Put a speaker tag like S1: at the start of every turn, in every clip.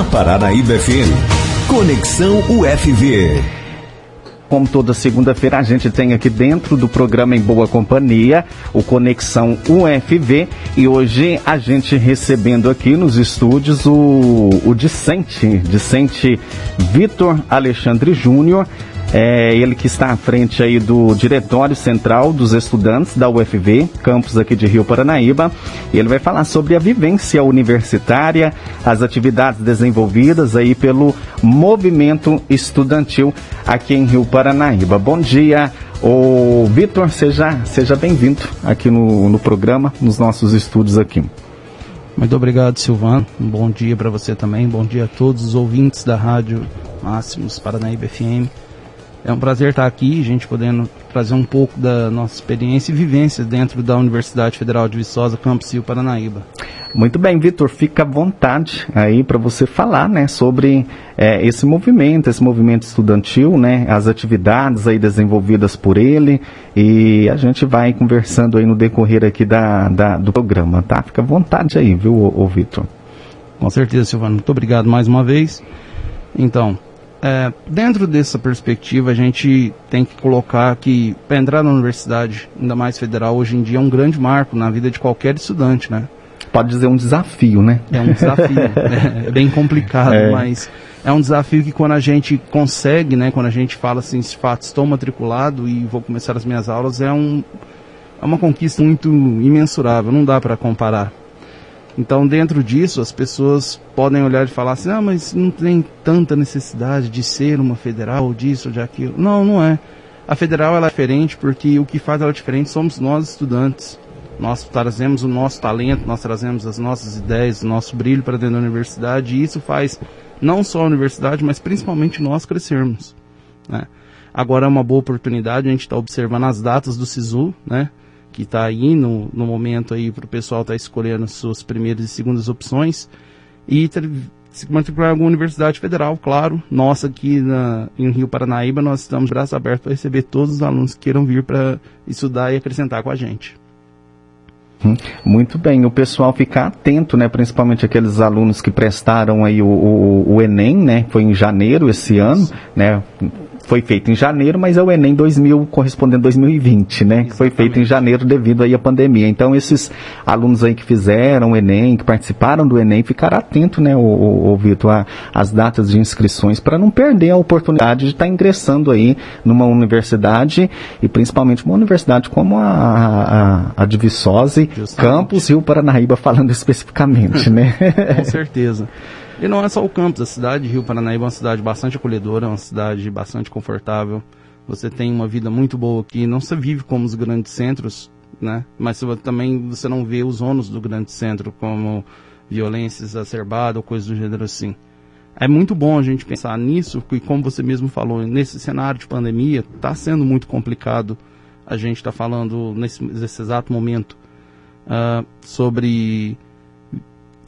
S1: na Paranaíba FM. Conexão UFV.
S2: Como toda segunda-feira, a gente tem aqui dentro do programa Em Boa Companhia o Conexão UFV e hoje a gente recebendo aqui nos estúdios o, o discente, discente Vitor Alexandre Júnior, é ele que está à frente aí do Diretório Central dos Estudantes da UFV, campus aqui de Rio Paranaíba. E ele vai falar sobre a vivência universitária, as atividades desenvolvidas aí pelo movimento estudantil aqui em Rio Paranaíba. Bom dia, o Vitor, seja, seja bem-vindo aqui no, no programa, nos nossos estúdios aqui.
S3: Muito obrigado, Silvano. Um bom dia para você também. Bom dia a todos os ouvintes da Rádio Máximos Paranaíba FM. É um prazer estar aqui, gente podendo trazer um pouco da nossa experiência e vivência dentro da Universidade Federal de Viçosa, Campus Rio Paranaíba.
S2: Muito bem, Vitor, fica à vontade aí para você falar, né, sobre é, esse movimento, esse movimento estudantil, né, as atividades aí desenvolvidas por ele e a gente vai conversando aí no decorrer aqui da, da do programa, tá? Fica à vontade aí, viu, ô, ô Vitor?
S3: Com certeza, Silvano. Muito obrigado mais uma vez. Então, é, dentro dessa perspectiva, a gente tem que colocar que para entrar na universidade, ainda mais federal, hoje em dia é um grande marco na vida de qualquer estudante, né?
S2: Pode dizer um desafio, né?
S3: É um desafio. é, é, bem complicado, é. mas é um desafio que quando a gente consegue, né? Quando a gente fala assim, de fato, estou matriculado e vou começar as minhas aulas, é, um, é uma conquista muito imensurável, não dá para comparar. Então, dentro disso, as pessoas podem olhar e falar assim: ah, mas não tem tanta necessidade de ser uma federal, disso ou de aquilo. Não, não é. A federal ela é diferente porque o que faz ela diferente somos nós, estudantes. Nós trazemos o nosso talento, nós trazemos as nossas ideias, o nosso brilho para dentro da universidade e isso faz não só a universidade, mas principalmente nós crescermos. Né? Agora é uma boa oportunidade, a gente está observando as datas do SISU, né? Que está aí no, no momento aí para o pessoal estar tá escolhendo suas primeiras e segundas opções e se matricular em alguma universidade federal, claro. Nossa, aqui na, em Rio Paranaíba, nós estamos braços abertos para receber todos os alunos que queiram vir para estudar e acrescentar com a gente.
S2: Hum, muito bem, o pessoal ficar atento, né, principalmente aqueles alunos que prestaram aí o, o, o Enem, né, foi em janeiro esse ano, né, foi feito em janeiro, mas é o Enem 2000 correspondendo 2020, né? Que foi feito em janeiro devido aí à pandemia. Então esses alunos aí que fizeram o Enem, que participaram do Enem, ficaram atentos, né, o, o, o Vitor, às datas de inscrições para não perder a oportunidade de estar tá ingressando aí numa universidade e principalmente uma universidade como a, a, a de Viçosa, Campus Rio Paranaíba, falando especificamente, né?
S3: Com certeza. E não é só o campus, a cidade de Rio Paranaíba é uma cidade bastante acolhedora, é uma cidade bastante confortável. Você tem uma vida muito boa aqui, não se vive como os grandes centros, né? Mas também você não vê os ônus do grande centro, como violência exacerbada ou coisas do gênero assim. É muito bom a gente pensar nisso, porque como você mesmo falou, nesse cenário de pandemia, está sendo muito complicado a gente estar tá falando nesse, nesse, exato momento uh, sobre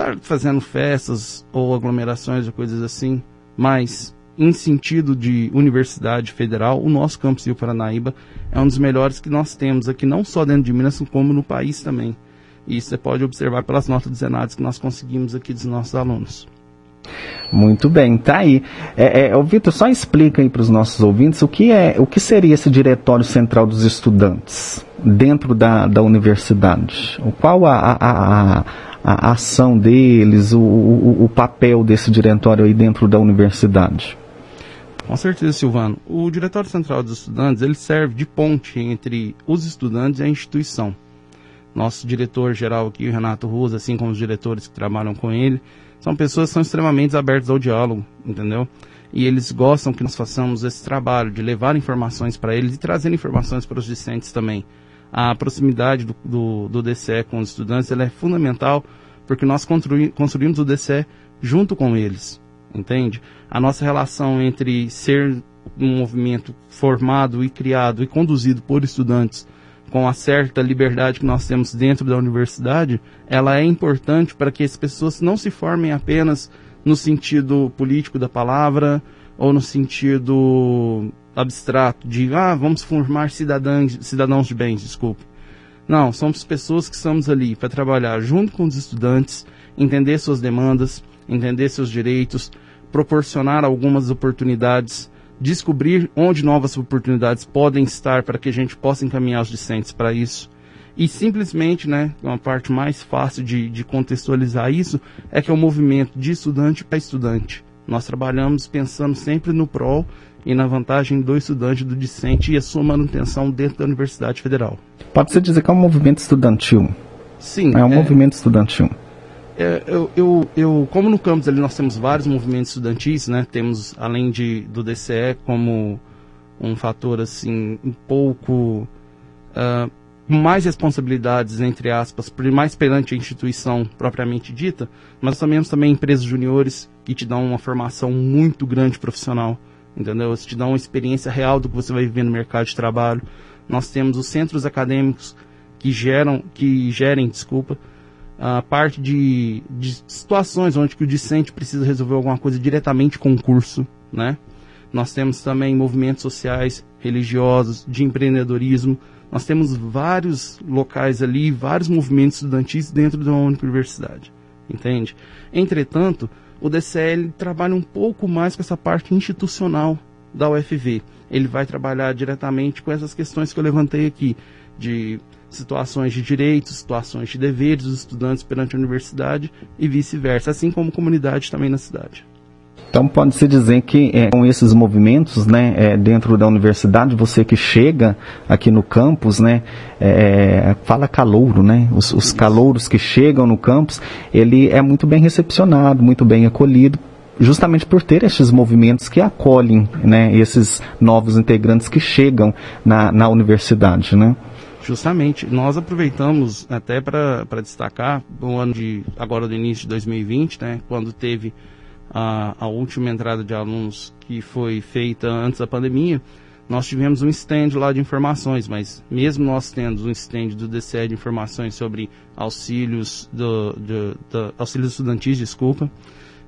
S3: estar tá fazendo festas ou aglomerações ou coisas assim, mas em sentido de universidade federal, o nosso campus Rio Paranaíba é um dos melhores que nós temos aqui, não só dentro de Minas, como no país também. E isso você pode observar pelas notas de que nós conseguimos aqui dos nossos alunos.
S2: Muito bem, tá aí. É, é, Vitor, só explica aí para os nossos ouvintes o que é, o que seria esse diretório central dos estudantes dentro da, da universidade. Qual a, a, a, a ação deles, o, o, o papel desse diretório aí dentro da universidade?
S3: Com certeza, Silvano. O Diretório Central dos Estudantes ele serve de ponte entre os estudantes e a instituição. Nosso diretor-geral aqui, o Renato Ruas, assim como os diretores que trabalham com ele, são pessoas que são extremamente abertas ao diálogo, entendeu? E eles gostam que nós façamos esse trabalho de levar informações para eles e trazer informações para os discentes também a proximidade do, do, do DCE com os estudantes é fundamental porque nós construí, construímos o DCE junto com eles, entende? A nossa relação entre ser um movimento formado e criado e conduzido por estudantes com a certa liberdade que nós temos dentro da universidade, ela é importante para que as pessoas não se formem apenas no sentido político da palavra ou no sentido abstrato de ah, vamos formar cidadãos, cidadãos de bens, desculpe. Não, somos pessoas que estamos ali para trabalhar junto com os estudantes, entender suas demandas, entender seus direitos, proporcionar algumas oportunidades, descobrir onde novas oportunidades podem estar para que a gente possa encaminhar os discentes para isso. E simplesmente, né, uma parte mais fácil de, de contextualizar isso é que é o um movimento de estudante para estudante. Nós trabalhamos pensando sempre no prol e na vantagem do estudante, do discente e a sua manutenção dentro da Universidade Federal.
S2: Pode-se dizer que é um movimento estudantil?
S3: Sim.
S2: É um é, movimento estudantil.
S3: É, eu, eu, eu, como no campus ali nós temos vários movimentos estudantis, né? Temos, além de, do DCE, como um fator, assim, um pouco... Uh, mais responsabilidades, entre aspas, mais perante a instituição propriamente dita, mas também temos também empresas juniores que te dão uma formação muito grande profissional entendeu? Isso te dá uma experiência real do que você vai viver no mercado de trabalho. Nós temos os centros acadêmicos que geram, que gerem, desculpa, a parte de, de situações onde o discente precisa resolver alguma coisa diretamente com o curso, né? Nós temos também movimentos sociais, religiosos, de empreendedorismo. Nós temos vários locais ali, vários movimentos estudantis dentro de universidade, entende? Entretanto, o DCL trabalha um pouco mais com essa parte institucional da UFV. Ele vai trabalhar diretamente com essas questões que eu levantei aqui, de situações de direitos, situações de deveres dos estudantes perante a universidade e vice-versa, assim como comunidade também na cidade.
S2: Então pode-se dizer que é, com esses movimentos né, é, dentro da universidade, você que chega aqui no campus, né, é, fala calouro, né, os, os calouros que chegam no campus, ele é muito bem recepcionado, muito bem acolhido, justamente por ter esses movimentos que acolhem né, esses novos integrantes que chegam na, na universidade. Né?
S3: Justamente, nós aproveitamos até para destacar o ano de agora do início de 2020, né, quando teve a, a última entrada de alunos que foi feita antes da pandemia, nós tivemos um stand lá de informações, mas mesmo nós tendo um stand do DCE de informações sobre auxílios do, do, do auxílios estudantis, desculpa,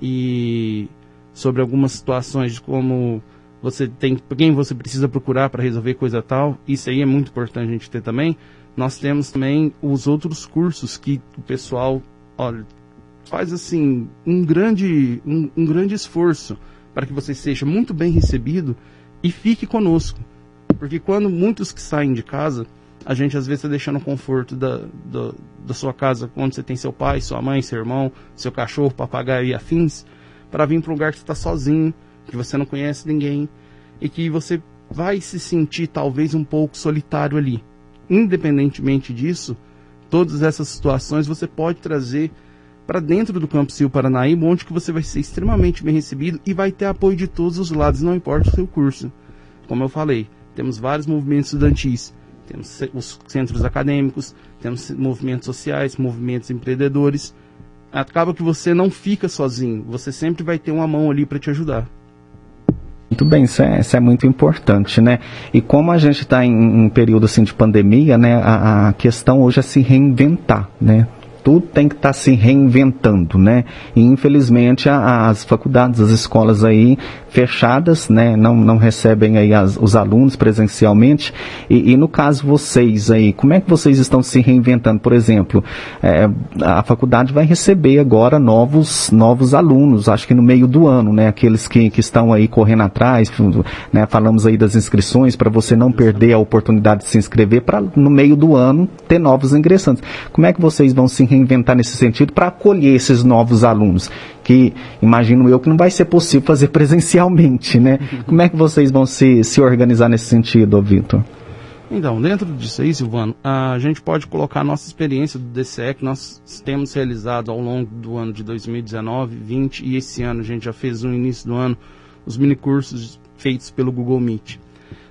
S3: e sobre algumas situações de como você tem quem você precisa procurar para resolver coisa tal, isso aí é muito importante a gente ter também. Nós temos também os outros cursos que o pessoal, olha, faz assim um grande, um, um grande esforço para que você seja muito bem recebido e fique conosco. Porque quando muitos que saem de casa, a gente às vezes está deixando o conforto da, da, da, sua casa, onde você tem seu pai, sua mãe, seu irmão, seu cachorro, papagaio e afins, para vir para um lugar que você está sozinho, que você não conhece ninguém e que você vai se sentir talvez um pouco solitário ali. Independentemente disso, todas essas situações você pode trazer para dentro do campus Rio Paranaíba, onde que você vai ser extremamente bem recebido e vai ter apoio de todos os lados, não importa o seu curso. Como eu falei, temos vários movimentos estudantis, temos os centros acadêmicos, temos movimentos sociais, movimentos empreendedores. Acaba que você não fica sozinho, você sempre vai ter uma mão ali para te ajudar.
S2: Muito bem, isso é, isso é, muito importante, né? E como a gente está em um período assim de pandemia, né? A, a, questão hoje é se reinventar, né? Tudo tem que estar tá se reinventando, né? E infelizmente a, as faculdades, as escolas aí fechadas, né? Não, não recebem aí as, os alunos presencialmente. E, e, no caso vocês aí, como é que vocês estão se reinventando? Por exemplo, é, a faculdade vai receber agora novos, novos alunos, acho que no meio do ano, né? Aqueles que, que estão aí correndo atrás, né? Falamos aí das inscrições para você não perder a oportunidade de se inscrever para no meio do ano ter novos ingressantes. Como é que vocês vão se reinventar nesse sentido para acolher esses novos alunos? Que imagino eu que não vai ser possível fazer presencialmente, né? Como é que vocês vão se, se organizar nesse sentido, Vitor?
S3: Então, dentro disso aí, Silvano, a gente pode colocar a nossa experiência do DCE que nós temos realizado ao longo do ano de 2019, 20 e esse ano a gente já fez no início do ano os minicursos feitos pelo Google Meet.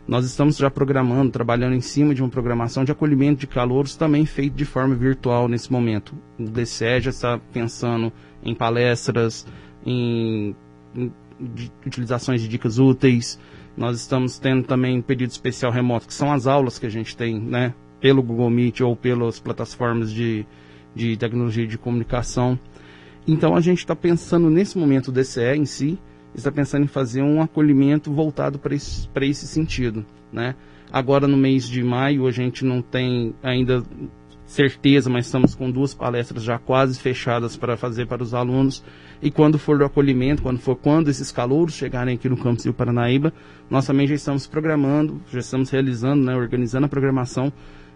S3: Nós estamos já programando, trabalhando em cima de uma programação de acolhimento de calouros também feito de forma virtual nesse momento. O DCE já está pensando em palestras, em, em de, utilizações de dicas úteis. Nós estamos tendo também um período especial remoto, que são as aulas que a gente tem, né, pelo Google Meet ou pelas plataformas de, de tecnologia de comunicação. Então a gente está pensando nesse momento o DCE em si, está pensando em fazer um acolhimento voltado para esse, esse sentido. Né? Agora, no mês de maio, a gente não tem ainda certeza, mas estamos com duas palestras já quase fechadas para fazer para os alunos. E quando for o acolhimento, quando for quando esses calouros chegarem aqui no campus Rio Paranaíba, nós também já estamos programando, já estamos realizando, né, organizando a programação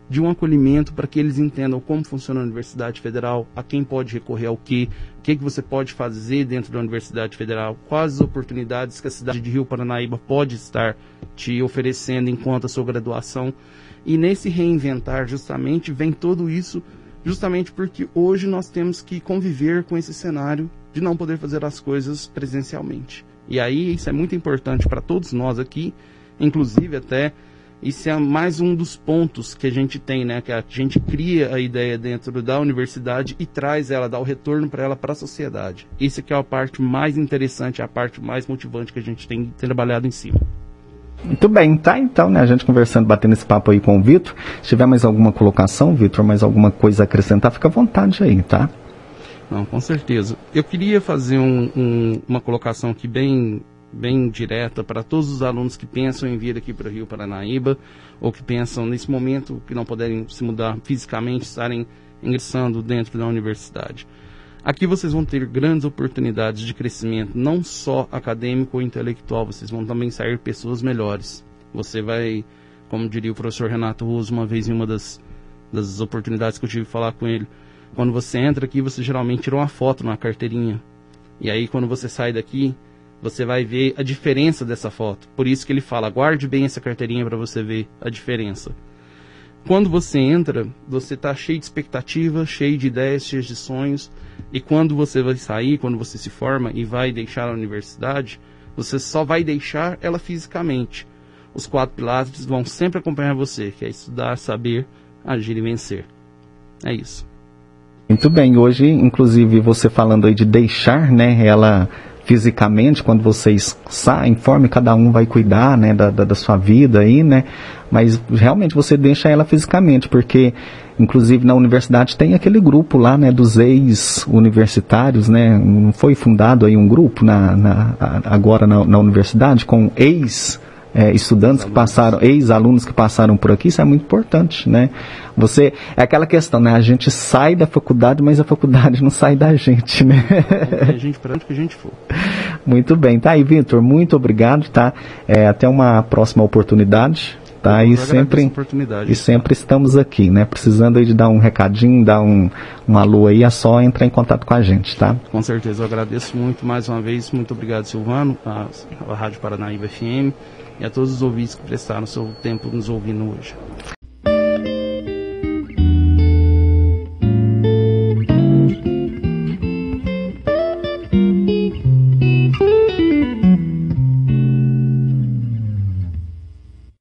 S3: de um acolhimento para que eles entendam como funciona a Universidade Federal, a quem pode recorrer ao que, o que, que você pode fazer dentro da Universidade Federal, quais as oportunidades que a cidade de Rio Paranaíba pode estar te oferecendo enquanto a sua graduação. E nesse reinventar, justamente, vem tudo isso, justamente porque hoje nós temos que conviver com esse cenário de não poder fazer as coisas presencialmente. E aí isso é muito importante para todos nós aqui, inclusive até isso é mais um dos pontos que a gente tem, né? Que a gente cria a ideia dentro da universidade e traz ela, dá o retorno para ela para a sociedade. Isso que é a parte mais interessante, a parte mais motivante que a gente tem trabalhado em cima.
S2: Muito bem, tá então, né? A gente conversando, batendo esse papo aí com o Vitor. Se tiver mais alguma colocação, Vitor, mais alguma coisa a acrescentar, fica à vontade aí, tá?
S3: Não, com certeza. Eu queria fazer um, um, uma colocação aqui bem bem direta para todos os alunos que pensam em vir aqui para o Rio Paranaíba ou que pensam nesse momento que não puderem se mudar fisicamente, estarem ingressando dentro da universidade. Aqui vocês vão ter grandes oportunidades de crescimento, não só acadêmico ou intelectual, vocês vão também sair pessoas melhores. Você vai, como diria o professor Renato Roso uma vez em uma das, das oportunidades que eu tive de falar com ele, quando você entra aqui, você geralmente tira uma foto na carteirinha. E aí, quando você sai daqui, você vai ver a diferença dessa foto. Por isso que ele fala, guarde bem essa carteirinha para você ver a diferença. Quando você entra, você está cheio de expectativa, cheio de ideias, cheio de sonhos. E quando você vai sair, quando você se forma e vai deixar a universidade, você só vai deixar ela fisicamente. Os quatro pilares vão sempre acompanhar você, que é estudar, saber, agir e vencer. É isso.
S2: Muito bem, hoje, inclusive, você falando aí de deixar, né, ela fisicamente, quando vocês saem, informe, cada um vai cuidar, né, da, da, da sua vida aí, né, mas realmente você deixa ela fisicamente, porque inclusive na universidade tem aquele grupo lá, né, dos ex-universitários, né, não foi fundado aí um grupo na, na agora na, na universidade com ex é, estudantes que passaram, ex-alunos que passaram por aqui, isso é muito importante, né? Você, é aquela questão, né? A gente sai da faculdade, mas a faculdade não sai da gente, né?
S3: É a gente para onde que a gente for.
S2: Muito bem, tá aí, Vitor, muito obrigado, tá? É, até uma próxima oportunidade. Tá, e sempre, e sempre estamos aqui, né? Precisando de dar um recadinho, dar um, um alô aí, é só entrar em contato com a gente, tá?
S3: Com certeza, eu agradeço muito mais uma vez, muito obrigado Silvano, a, a Rádio Paranaíba FM e a todos os ouvintes que prestaram seu tempo nos ouvindo hoje.